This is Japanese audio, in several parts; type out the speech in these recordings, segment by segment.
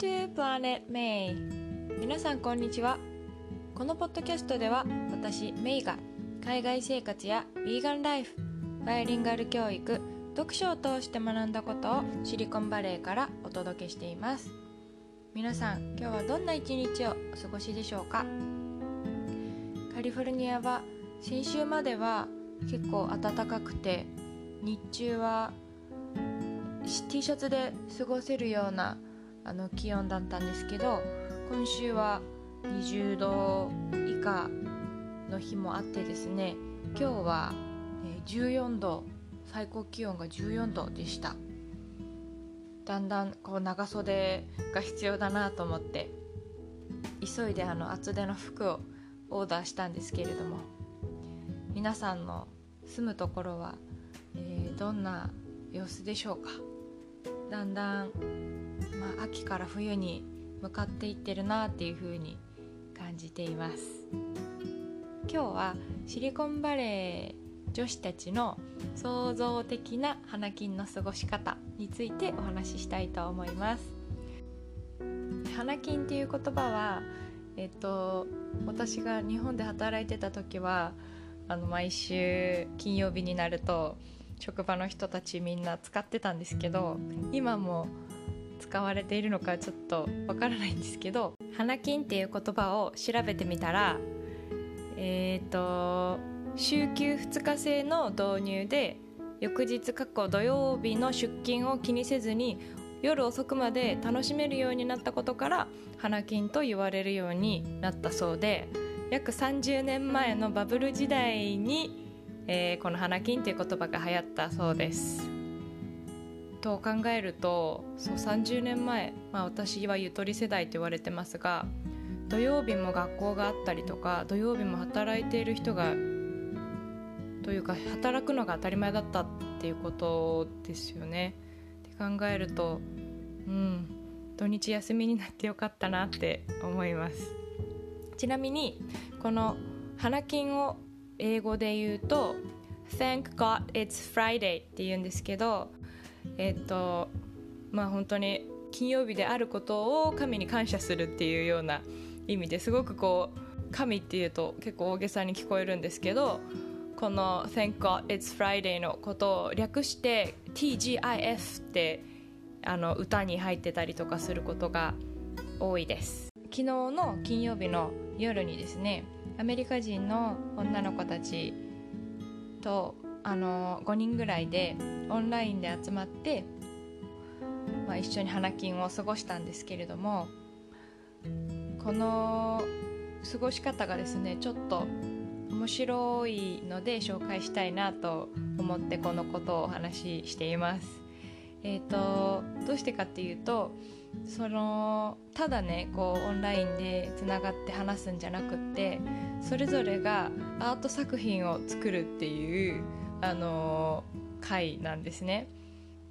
to Planet May 皆さんこんにちは。このポッドキャストでは私メイが海外生活やヴィーガンライフバイリンガル教育読書を通して学んだことをシリコンバレーからお届けしています。皆さん今日はどんな一日をお過ごしでしょうか？カリフォルニアは先週までは結構暖かくて日中は T シャツで過ごせるようなあの気温だったんですけど今週は20度以下の日もあってですね今日は14度最高気温が14度でした。だんだんこう長袖が必要だなと思って急いであの厚手の服をオーダーしたんですけれども皆さんの住むところは、えー、どんな様子でしょうか？だんだん、まあ、秋から冬に向かっていってるなっていう風に感じています。今日はシリコンバレー女子たちの創造的な花金の過ごし方についてお話ししたいと思います。花金っていう言葉はえっと私が日本で働いてた時はあの毎週金曜日になると職場の人たちみんな使ってたんですけど今も使われているのかちょっとわからないんですけど花金っていう言葉を調べてみたらえっ、ー、と週休2日制の導入で翌日過去土曜日の出勤を気にせずに夜遅くまで楽しめるようになったことから花金と言われるようになったそうで約30年前のバブル時代にえー、この花金という言葉が流行ったそうです。と考えるとそう30年前、まあ、私はゆとり世代と言われてますが土曜日も学校があったりとか土曜日も働いている人がというか働くのが当たり前だったっていうことですよね。って考えるとうん土日休みになってよかったなって思います。ちなみにこの花金を英語で言うと Thank God it's Friday って言うんですけどえっ、とまあ本当に金曜日であることを神に感謝するっていうような意味ですごくこう神っていうと結構大げさに聞こえるんですけどこの Thank God it's Friday のことを略して TGIF ってあの歌に入ってたりとかすることが多いです。昨日の金曜日の夜にですねアメリカ人の女の子たちとあの5人ぐらいでオンラインで集まって、まあ、一緒に花金を過ごしたんですけれどもこの過ごし方がですねちょっと面白いので紹介したいなと思ってこのことをお話ししています。えーとどうしてかっていうとそのただねこうオンラインでつながって話すんじゃなくってそれぞれがアート作品を作るっていうあの会なんですね。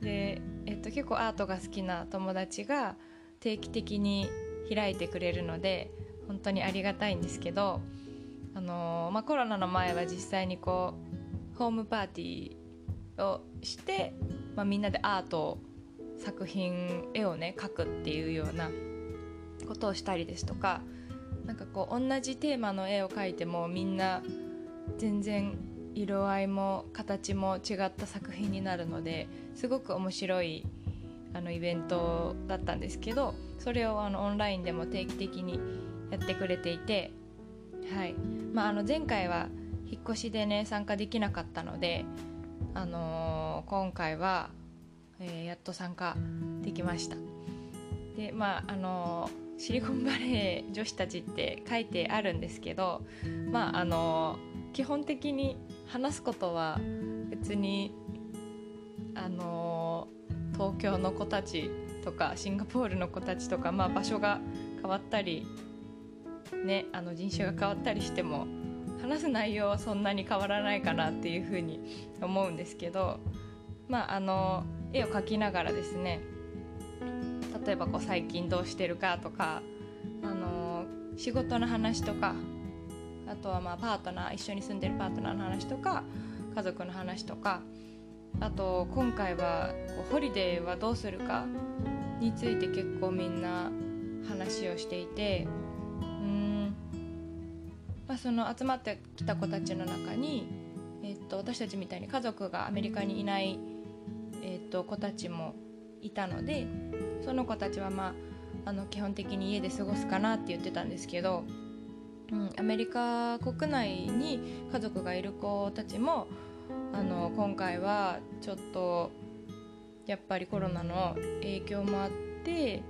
で、えっと、結構アートが好きな友達が定期的に開いてくれるので本当にありがたいんですけど、あのまあ、コロナの前は実際にこうホームパーティーをして、まあ、みんなでアートを作品絵をね描くっていうようなことをしたりですとかなんかこう同じテーマの絵を描いてもみんな全然色合いも形も違った作品になるのですごく面白いあのイベントだったんですけどそれをあのオンラインでも定期的にやってくれていて、はい。まあ、あの前回は引っ越しでね参加できなかったので、あのー、今回はえー、やっと参加できました。でまああのシリコンバレー女子たちって書いてあるんですけどまああの基本的に話すことは別にあの東京の子たちとかシンガポールの子たちとか、まあ、場所が変わったり、ね、あの人種が変わったりしても話す内容はそんなに変わらないかなっていうふうに思うんですけどまああの絵を描きながらですね例えばこう最近どうしてるかとか、あのー、仕事の話とかあとはまあパートナー一緒に住んでるパートナーの話とか家族の話とかあと今回はこうホリデーはどうするかについて結構みんな話をしていてうんまあ、その集まってきた子たちの中に、えっと、私たちみたいに家族がアメリカにいない、と、子たちもいたのでその子たちは、まあ、あの基本的に家で過ごすかなって言ってたんですけど、うん、アメリカ国内に家族がいる子たちもあの今回はちょっとやっぱりコロナの影響もあって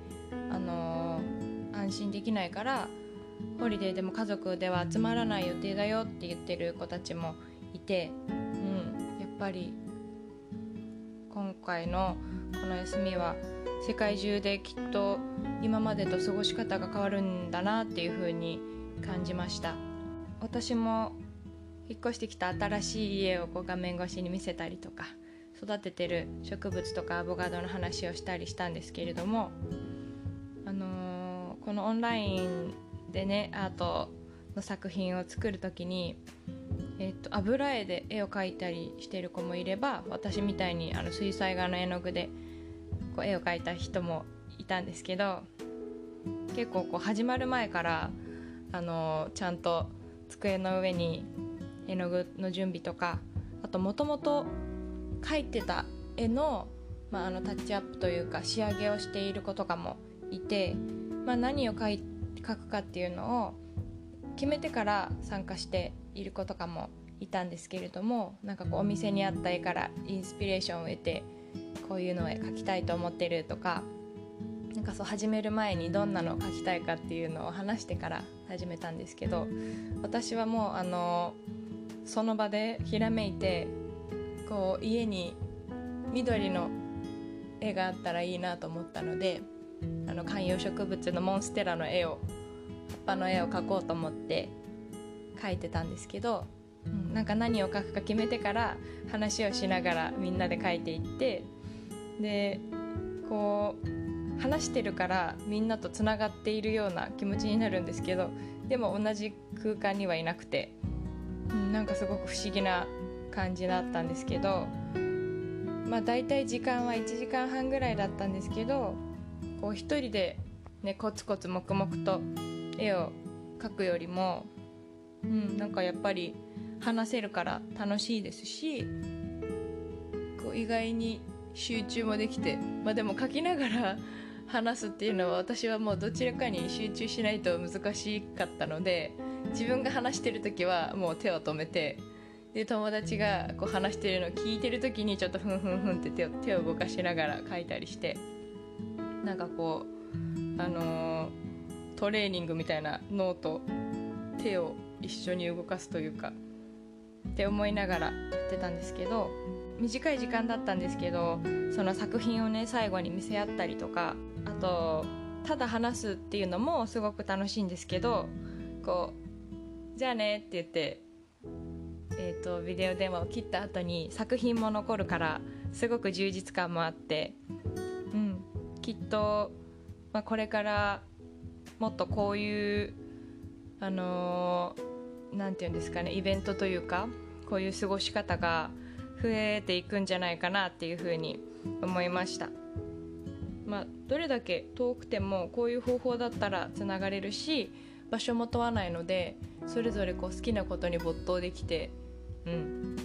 あの安心できないからホリデーでも家族では集まらない予定だよって言ってる子たちもいて、うん、やっぱり回のこの休みは世界中できっと今までと過ごし方が変わるんだなっていう風に感じました。私も引っ越してきた新しい家をこう画面越しに見せたりとか育ててる植物とかアボカドの話をしたりしたんですけれども、あのー、このオンラインでねアートの作品を作る時に、えーと、油絵で絵を描いたりしてる子もいれば私みたいにあの水彩画の絵の具でこう絵を描いた人もいたんですけど結構こう始まる前からあのちゃんと机の上に絵の具の準備とかあともともと描いてた絵の,、まあ、あのタッチアップというか仕上げをしている子とかもいて、まあ、何を描い書くかっていうのを決めてから参加している子とかもいたんですけれどもなんかこうお店にあった絵からインスピレーションを得てこういうのを描きたいと思ってるとかなんかそう始める前にどんなのを描きたいかっていうのを話してから始めたんですけど私はもうあのその場でひらめいてこう家に緑の絵があったらいいなと思ったのであの観葉植物のモンステラの絵を葉っぱの絵を描こうと思って描いてたんですけど、うん、なんか何を描くか決めてから話をしながらみんなで描いていってでこう話してるからみんなとつながっているような気持ちになるんですけどでも同じ空間にはいなくて、うん、なんかすごく不思議な感じだったんですけどまあ大体時間は1時間半ぐらいだったんですけどこう一人で、ね、コツコツ黙々と絵を描くよりも、うん、なんかやっぱり話せるから楽しいですしこう意外に集中もできて、まあ、でも描きながら 話すっていうのは私はもうどちらかに集中しないと難しかったので自分が話してる時はもう手を止めてで友達がこう話してるのを聞いてる時にちょっとふんふんふんって手を手を動かしながら書いたりしてなんかこうあのー、トレーニングみたいな脳と手を一緒に動かすというかって思いながらやってたんですけど短い時間だったんですけどその作品をね最後に見せ合ったりとかあとただ話すっていうのもすごく楽しいんですけどこうじゃあねって言ってえーと、ビデオ電話を切った後に作品も残るからすごく充実感もあって、うん、きっと、まあ、これからもっとこういうあの何、て言うんですかねイベントというかこういう過ごし方が増えていくんじゃないかなっていうふうに思いました。まあ、どれだけ遠くてもこういう方法だったらつながれるし場所も問わないのでそれぞれこう好きなことに没頭できてうん。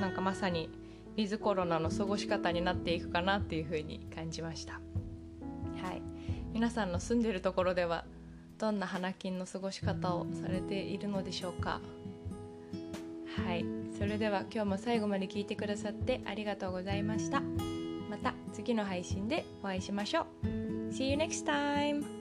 なんかまさにウィズコロナの過ごし方になっていくかなっていうふうに感じました。はい。皆さんの住んでるところではどんな花金の過ごし方をされているのでしょうか。はい。それでは今日も最後まで聞いてくださってありがとうございました。また次の配信でお会いしましょう。See you next time!